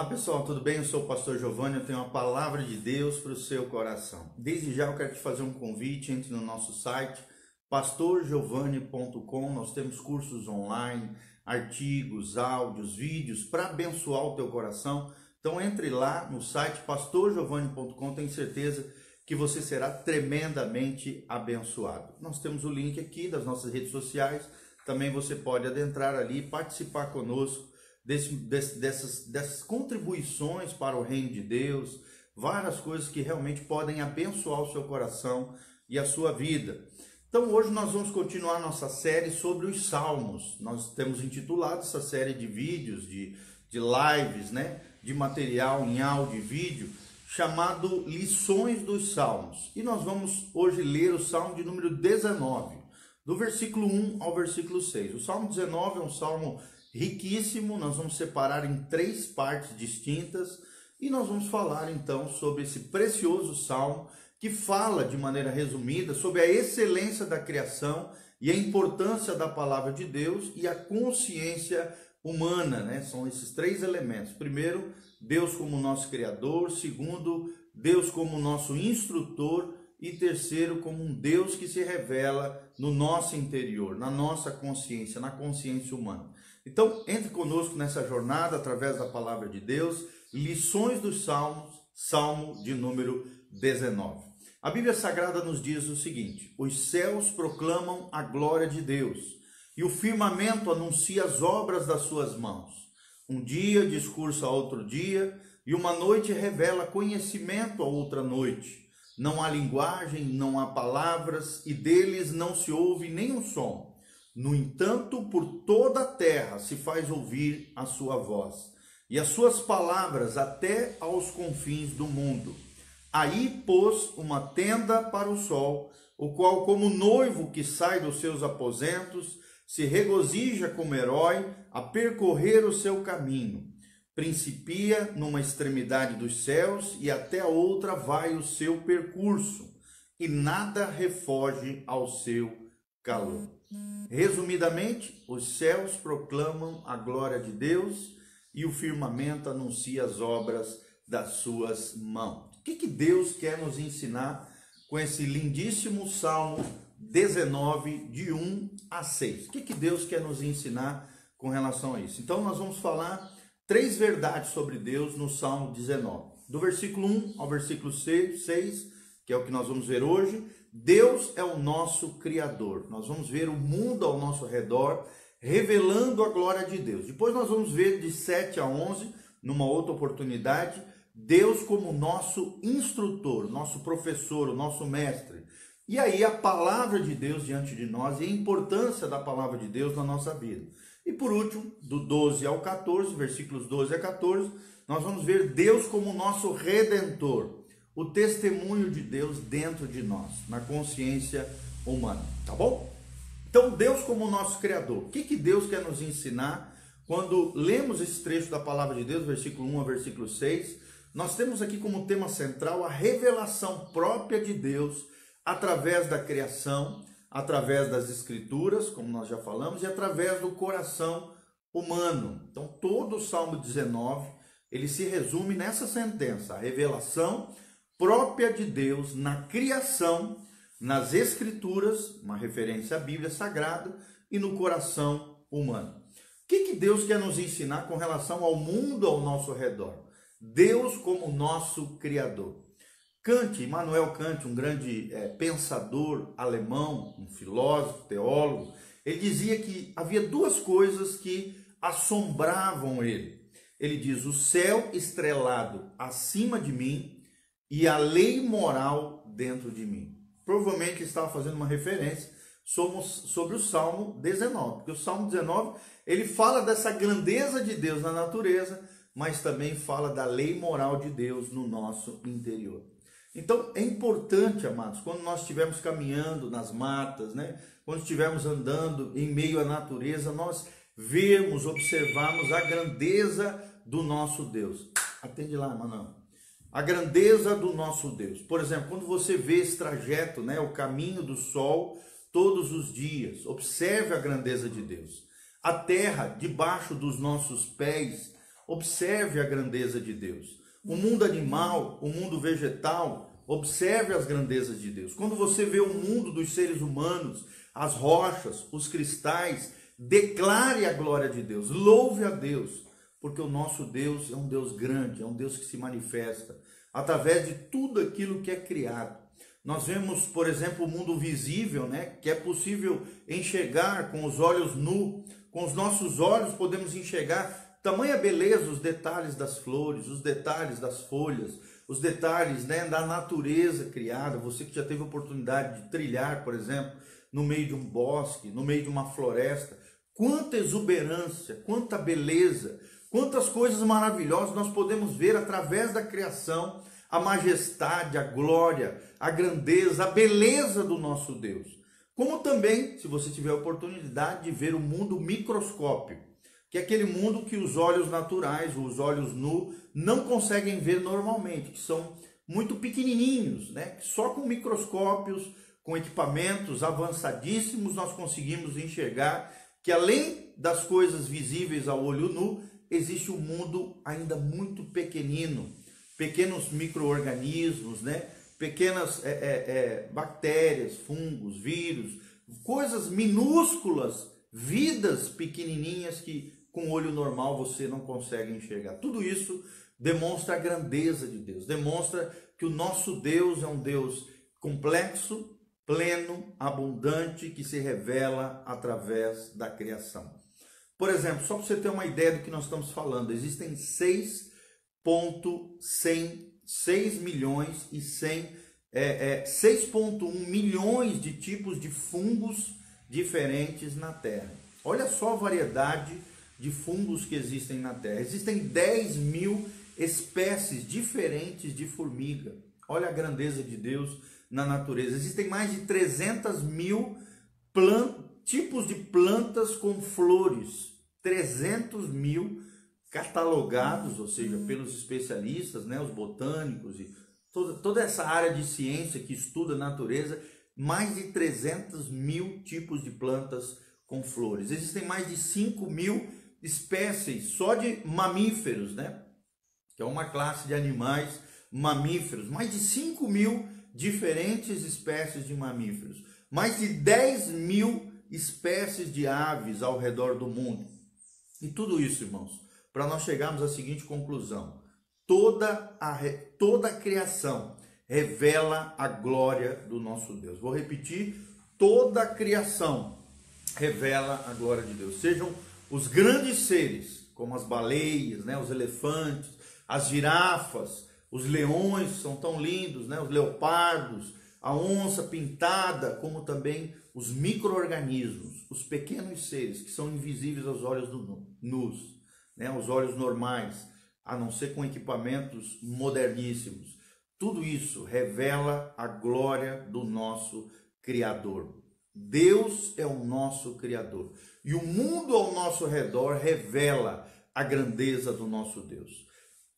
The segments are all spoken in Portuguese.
Olá pessoal, tudo bem? Eu sou o pastor Giovanni, eu tenho uma palavra de Deus para o seu coração. Desde já eu quero te fazer um convite, entre no nosso site pastorgiovanni.com, nós temos cursos online, artigos, áudios, vídeos para abençoar o teu coração. Então entre lá no site pastorgiovanni.com, tenho certeza que você será tremendamente abençoado. Nós temos o link aqui das nossas redes sociais, também você pode adentrar ali e participar conosco desse, desse, dessas, dessas contribuições para o reino de Deus, várias coisas que realmente podem abençoar o seu coração e a sua vida. Então hoje nós vamos continuar nossa série sobre os salmos. Nós temos intitulado essa série de vídeos, de, de lives, né? de material em áudio e vídeo, chamado Lições dos Salmos. E nós vamos hoje ler o salmo de número 19, do versículo 1 ao versículo 6. O salmo 19 é um salmo riquíssimo. Nós vamos separar em três partes distintas e nós vamos falar então sobre esse precioso salmo que fala de maneira resumida sobre a excelência da criação e a importância da palavra de Deus e a consciência humana, né? São esses três elementos. Primeiro, Deus como nosso criador, segundo, Deus como nosso instrutor e terceiro, como um Deus que se revela no nosso interior, na nossa consciência, na consciência humana. Então, entre conosco nessa jornada através da palavra de Deus, lições dos Salmos, Salmo de número 19. A Bíblia Sagrada nos diz o seguinte: Os céus proclamam a glória de Deus, e o firmamento anuncia as obras das suas mãos. Um dia discursa a outro dia, e uma noite revela conhecimento a outra noite. Não há linguagem, não há palavras, e deles não se ouve nenhum som. No entanto, por toda a terra se faz ouvir a sua voz, e as suas palavras até aos confins do mundo. Aí pôs uma tenda para o sol, o qual, como noivo que sai dos seus aposentos, se regozija como herói a percorrer o seu caminho. Principia numa extremidade dos céus e até a outra vai o seu percurso, e nada refoge ao seu calor. Resumidamente, os céus proclamam a glória de Deus e o firmamento anuncia as obras das suas mãos. O que, que Deus quer nos ensinar com esse lindíssimo Salmo 19, de 1 a 6? O que, que Deus quer nos ensinar com relação a isso? Então, nós vamos falar três verdades sobre Deus no Salmo 19. Do versículo 1 ao versículo 6, 6 que é o que nós vamos ver hoje, Deus é o nosso Criador. Nós vamos ver o mundo ao nosso redor revelando a glória de Deus. Depois nós vamos ver de 7 a 11, numa outra oportunidade, Deus como nosso instrutor, nosso professor, o nosso mestre. E aí a palavra de Deus diante de nós e a importância da palavra de Deus na nossa vida. E por último, do 12 ao 14, versículos 12 a 14, nós vamos ver Deus como nosso redentor o testemunho de Deus dentro de nós, na consciência humana, tá bom? Então, Deus como nosso Criador, o que, que Deus quer nos ensinar quando lemos esse trecho da palavra de Deus, versículo 1 a versículo 6? Nós temos aqui como tema central a revelação própria de Deus através da criação, através das escrituras, como nós já falamos, e através do coração humano. Então, todo o Salmo 19, ele se resume nessa sentença, a revelação própria de Deus na criação, nas escrituras, uma referência à Bíblia Sagrada, e no coração humano. O que, que Deus quer nos ensinar com relação ao mundo ao nosso redor? Deus como nosso Criador. Kant, Immanuel Kant, um grande é, pensador alemão, um filósofo, teólogo, ele dizia que havia duas coisas que assombravam ele. Ele diz: o céu estrelado acima de mim e a lei moral dentro de mim. Provavelmente estava fazendo uma referência sobre o Salmo 19, porque o Salmo 19 ele fala dessa grandeza de Deus na natureza, mas também fala da lei moral de Deus no nosso interior. Então é importante, amados, quando nós estivermos caminhando nas matas, né? quando estivermos andando em meio à natureza, nós vermos, observarmos a grandeza do nosso Deus. Atende lá, Manuel a grandeza do nosso Deus. Por exemplo, quando você vê esse trajeto, né, o caminho do sol todos os dias, observe a grandeza de Deus. A terra debaixo dos nossos pés, observe a grandeza de Deus. O mundo animal, o mundo vegetal, observe as grandezas de Deus. Quando você vê o mundo dos seres humanos, as rochas, os cristais, declare a glória de Deus, louve a Deus, porque o nosso Deus é um Deus grande, é um Deus que se manifesta através de tudo aquilo que é criado. Nós vemos, por exemplo, o mundo visível, né, que é possível enxergar com os olhos nu, com os nossos olhos podemos enxergar tamanha beleza, os detalhes das flores, os detalhes das folhas, os detalhes né, da natureza criada. Você que já teve oportunidade de trilhar, por exemplo, no meio de um bosque, no meio de uma floresta, quanta exuberância, quanta beleza, quantas coisas maravilhosas nós podemos ver através da criação a majestade, a glória, a grandeza, a beleza do nosso Deus. Como também, se você tiver a oportunidade de ver o mundo microscópico, que é aquele mundo que os olhos naturais, os olhos nu, não conseguem ver normalmente, que são muito pequenininhos, né? Só com microscópios, com equipamentos avançadíssimos, nós conseguimos enxergar que além das coisas visíveis ao olho nu, existe um mundo ainda muito pequenino, pequenos micro-organismos, né? pequenas é, é, é, bactérias, fungos, vírus, coisas minúsculas, vidas pequenininhas que com o olho normal você não consegue enxergar. Tudo isso demonstra a grandeza de Deus, demonstra que o nosso Deus é um Deus complexo, pleno, abundante, que se revela através da criação. Por exemplo, só para você ter uma ideia do que nós estamos falando, existem 6 6.100 6 milhões e 100 é, é, 6.1 milhões de tipos de fungos diferentes na Terra. Olha só a variedade de fungos que existem na Terra. Existem 10 mil espécies diferentes de formiga. Olha a grandeza de Deus na natureza. Existem mais de 300 mil tipos de plantas com flores. 300 mil catalogados, ou seja, pelos especialistas, né, os botânicos e toda, toda essa área de ciência que estuda a natureza, mais de 300 mil tipos de plantas com flores. Existem mais de 5 mil espécies só de mamíferos, né? Que é uma classe de animais mamíferos. Mais de 5 mil diferentes espécies de mamíferos. Mais de 10 mil espécies de aves ao redor do mundo. E tudo isso, irmãos, para nós chegarmos à seguinte conclusão: toda a, toda a criação revela a glória do nosso Deus. Vou repetir: toda a criação revela a glória de Deus. Sejam os grandes seres, como as baleias, né, os elefantes, as girafas, os leões são tão lindos, né, os leopardos, a onça pintada, como também os micro-organismos, os pequenos seres que são invisíveis aos olhos do nus né, os olhos normais, a não ser com equipamentos moderníssimos. Tudo isso revela a glória do nosso Criador. Deus é o nosso Criador. E o mundo ao nosso redor revela a grandeza do nosso Deus.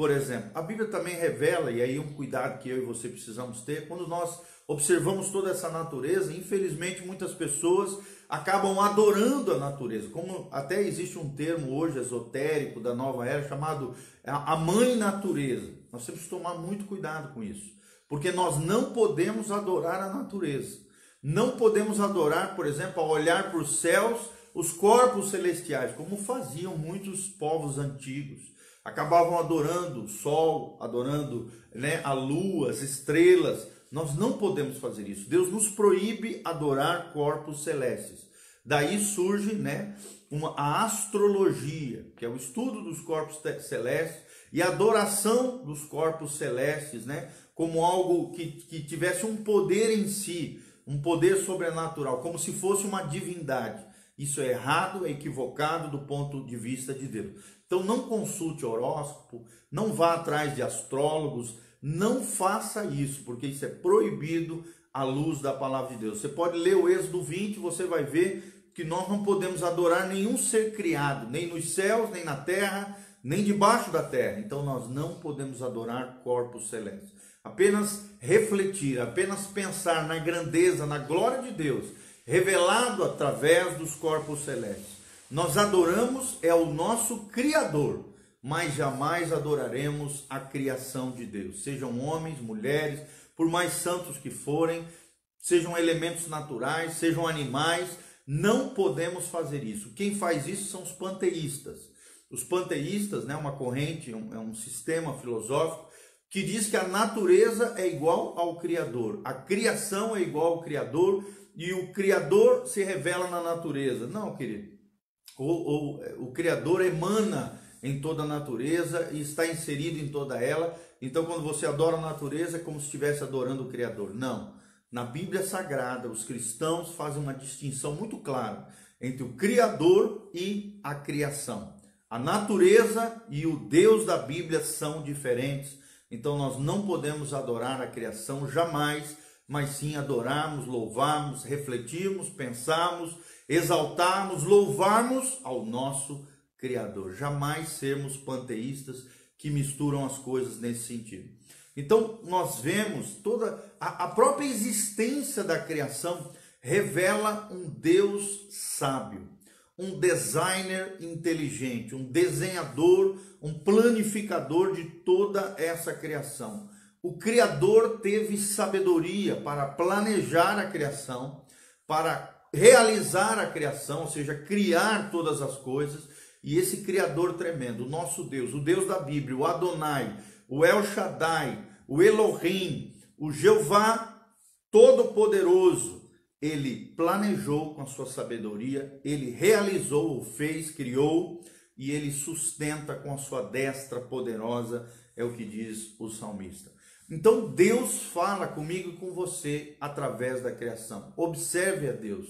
Por exemplo, a Bíblia também revela, e aí um cuidado que eu e você precisamos ter, quando nós observamos toda essa natureza, infelizmente muitas pessoas acabam adorando a natureza, como até existe um termo hoje esotérico da nova era chamado a mãe natureza. Nós temos que tomar muito cuidado com isso, porque nós não podemos adorar a natureza. Não podemos adorar, por exemplo, ao olhar para os céus, os corpos celestiais, como faziam muitos povos antigos. Acabavam adorando o sol, adorando né, a lua, as estrelas, nós não podemos fazer isso. Deus nos proíbe adorar corpos celestes. Daí surge né, uma, a astrologia, que é o estudo dos corpos celestes e a adoração dos corpos celestes, né, como algo que, que tivesse um poder em si, um poder sobrenatural, como se fosse uma divindade. Isso é errado, é equivocado do ponto de vista de Deus. Então não consulte horóscopo, não vá atrás de astrólogos, não faça isso, porque isso é proibido à luz da palavra de Deus. Você pode ler o Êxodo 20, você vai ver que nós não podemos adorar nenhum ser criado, nem nos céus, nem na terra, nem debaixo da terra. Então nós não podemos adorar corpos celestes. Apenas refletir, apenas pensar na grandeza, na glória de Deus, revelado através dos corpos celestes. Nós adoramos é o nosso Criador. mas jamais adoraremos a criação de Deus. Sejam homens, mulheres, por mais santos que forem, sejam elementos naturais, sejam animais, não podemos fazer isso. Quem faz isso são os panteístas. Os panteístas, né, uma corrente, um, é um sistema filosófico que diz que a natureza é igual ao Criador, a criação é igual ao Criador e o Criador se revela na natureza. Não, querido. O, o, o Criador emana em toda a natureza e está inserido em toda ela. Então, quando você adora a natureza, é como se estivesse adorando o Criador. Não. Na Bíblia Sagrada, os cristãos fazem uma distinção muito clara entre o Criador e a criação. A natureza e o Deus da Bíblia são diferentes. Então, nós não podemos adorar a criação jamais, mas sim adorarmos, louvarmos, refletirmos, pensarmos, exaltarmos, louvarmos ao nosso Criador. Jamais sermos panteístas que misturam as coisas nesse sentido. Então, nós vemos toda a, a própria existência da criação revela um Deus sábio, um designer inteligente, um desenhador, um planificador de toda essa criação. O Criador teve sabedoria para planejar a criação, para realizar a criação, ou seja, criar todas as coisas e esse Criador tremendo, o nosso Deus, o Deus da Bíblia, o Adonai, o El Shaddai, o Elohim, o Jeová Todo-Poderoso, ele planejou com a sua sabedoria, ele realizou, fez, criou e ele sustenta com a sua destra poderosa, é o que diz o salmista. Então Deus fala comigo e com você através da criação. Observe a Deus.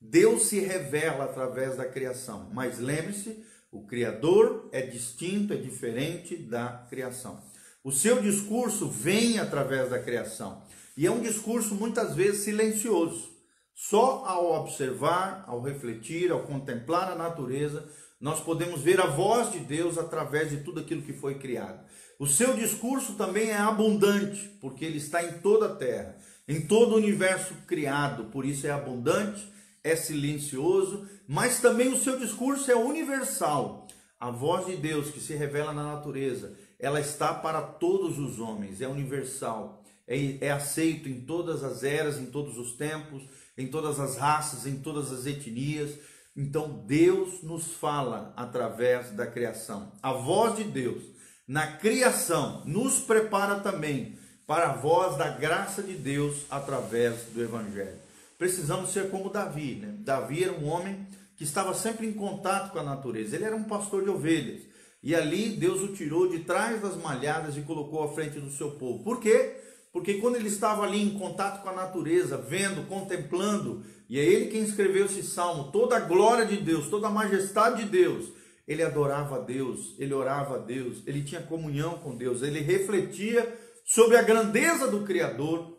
Deus se revela através da criação, mas lembre-se, o Criador é distinto, é diferente da criação. O seu discurso vem através da criação e é um discurso muitas vezes silencioso. Só ao observar, ao refletir, ao contemplar a natureza, nós podemos ver a voz de Deus através de tudo aquilo que foi criado. O seu discurso também é abundante, porque ele está em toda a terra, em todo o universo criado, por isso é abundante é silencioso, mas também o seu discurso é universal. A voz de Deus que se revela na natureza, ela está para todos os homens, é universal, é, é aceito em todas as eras, em todos os tempos, em todas as raças, em todas as etnias. Então Deus nos fala através da criação. A voz de Deus na criação nos prepara também para a voz da graça de Deus através do Evangelho precisamos ser como Davi. Né? Davi era um homem que estava sempre em contato com a natureza. Ele era um pastor de ovelhas. E ali Deus o tirou de trás das malhadas e colocou à frente do seu povo. Por quê? Porque quando ele estava ali em contato com a natureza, vendo, contemplando, e é ele quem escreveu esse salmo, toda a glória de Deus, toda a majestade de Deus, ele adorava a Deus, ele orava a Deus, ele tinha comunhão com Deus, ele refletia sobre a grandeza do Criador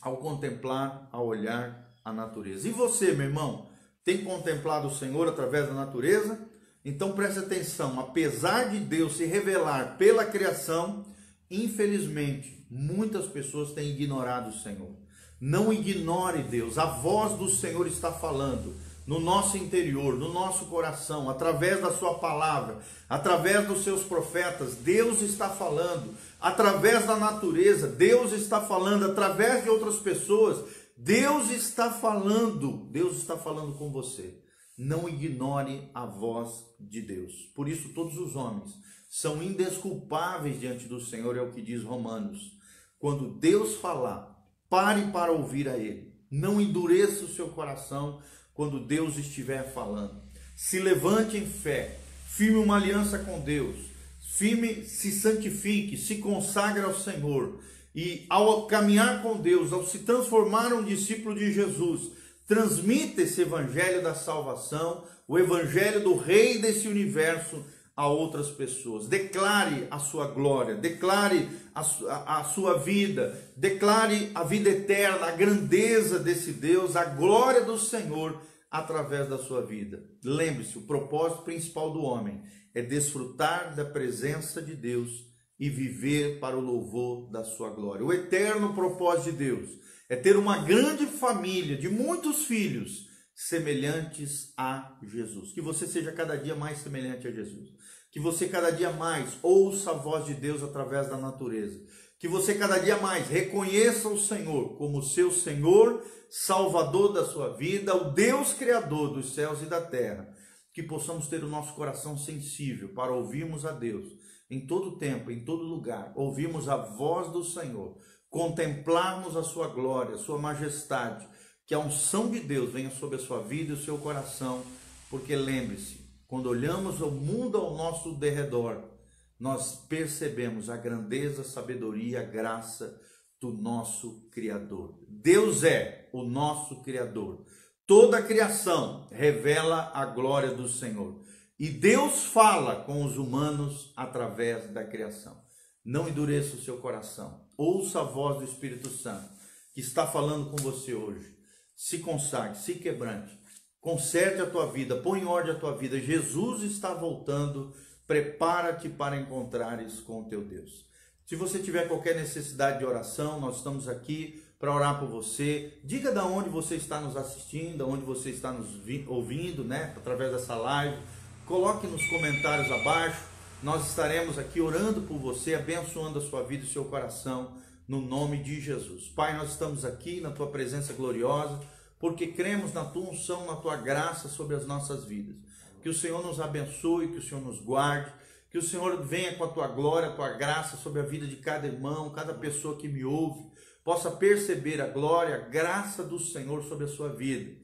ao contemplar, ao olhar a natureza. E você, meu irmão, tem contemplado o Senhor através da natureza? Então preste atenção, apesar de Deus se revelar pela criação, infelizmente, muitas pessoas têm ignorado o Senhor. Não ignore Deus, a voz do Senhor está falando no nosso interior, no nosso coração, através da sua palavra, através dos seus profetas, Deus está falando, através da natureza, Deus está falando, através de outras pessoas, Deus está falando, Deus está falando com você. Não ignore a voz de Deus. Por isso, todos os homens são indesculpáveis diante do Senhor, é o que diz Romanos. Quando Deus falar, pare para ouvir a Ele. Não endureça o seu coração quando Deus estiver falando. Se levante em fé, firme uma aliança com Deus, firme, se santifique, se consagre ao Senhor e ao caminhar com Deus, ao se transformar um discípulo de Jesus, transmita esse evangelho da salvação, o evangelho do rei desse universo a outras pessoas. Declare a sua glória, declare a, a, a, sua vida, declare a vida eterna, a grandeza desse Deus, a glória do Senhor através da sua vida. Lembre-se, o propósito principal do homem é desfrutar da presença de Deus e viver para o louvor da sua glória. O eterno propósito de Deus é ter uma grande família de muitos filhos semelhantes a Jesus. Que você seja cada dia mais semelhante a Jesus. Que você cada dia mais ouça a voz de Deus através da natureza. Que você cada dia mais reconheça o Senhor como seu Senhor, Salvador da sua vida, o Deus Criador dos céus e da terra. Que possamos ter o nosso coração sensível para ouvirmos a Deus em todo tempo, em todo lugar, ouvirmos a voz do Senhor, contemplarmos a sua glória, a sua majestade, que a unção de Deus venha sobre a sua vida e o seu coração, porque lembre-se, quando olhamos o mundo ao nosso derredor, nós percebemos a grandeza, a sabedoria, a graça do nosso Criador. Deus é o nosso Criador. Toda a criação revela a glória do Senhor. E Deus fala com os humanos através da criação. Não endureça o seu coração. Ouça a voz do Espírito Santo que está falando com você hoje. Se consagre, se quebrante. Conserte a tua vida, põe em ordem a tua vida. Jesus está voltando. Prepara-te para encontrares com o teu Deus. Se você tiver qualquer necessidade de oração, nós estamos aqui para orar por você. Diga de onde você está nos assistindo, de onde você está nos ouvindo, né? Através dessa live Coloque nos comentários abaixo. Nós estaremos aqui orando por você, abençoando a sua vida e o seu coração, no nome de Jesus. Pai, nós estamos aqui na tua presença gloriosa, porque cremos na tua unção, na tua graça sobre as nossas vidas. Que o Senhor nos abençoe, que o Senhor nos guarde, que o Senhor venha com a tua glória, a tua graça sobre a vida de cada irmão, cada pessoa que me ouve, possa perceber a glória, a graça do Senhor sobre a sua vida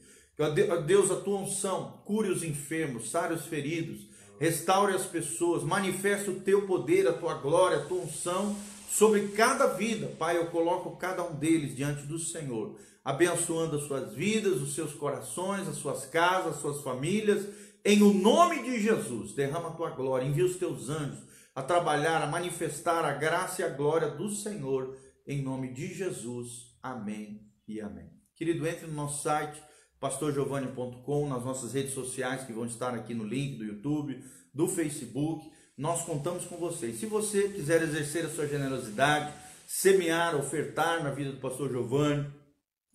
Deus, a tua unção, cure os enfermos, sare os feridos, restaure as pessoas, manifeste o teu poder, a tua glória, a tua unção sobre cada vida. Pai, eu coloco cada um deles diante do Senhor, abençoando as suas vidas, os seus corações, as suas casas, as suas famílias. Em o nome de Jesus, derrama a tua glória, envia os teus anjos a trabalhar, a manifestar a graça e a glória do Senhor, em nome de Jesus. Amém e amém. Querido, entre no nosso site pastorgiovanni.com, nas nossas redes sociais que vão estar aqui no link do YouTube, do Facebook. Nós contamos com você. se você quiser exercer a sua generosidade, semear, ofertar na vida do pastor Giovanni,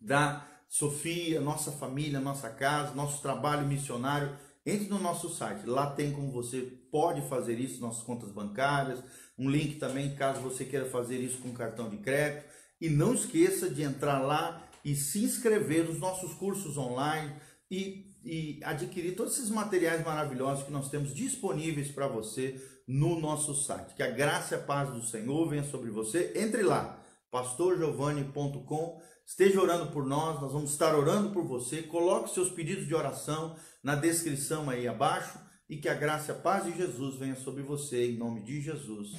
da Sofia, nossa família, nossa casa, nosso trabalho missionário, entre no nosso site. Lá tem como você pode fazer isso, nossas contas bancárias, um link também caso você queira fazer isso com cartão de crédito. E não esqueça de entrar lá e se inscrever nos nossos cursos online e, e adquirir todos esses materiais maravilhosos que nós temos disponíveis para você no nosso site. Que a graça e a paz do Senhor venha sobre você. Entre lá, pastorgiovanni.com. Esteja orando por nós, nós vamos estar orando por você. Coloque seus pedidos de oração na descrição aí abaixo e que a graça e a paz de Jesus venha sobre você em nome de Jesus.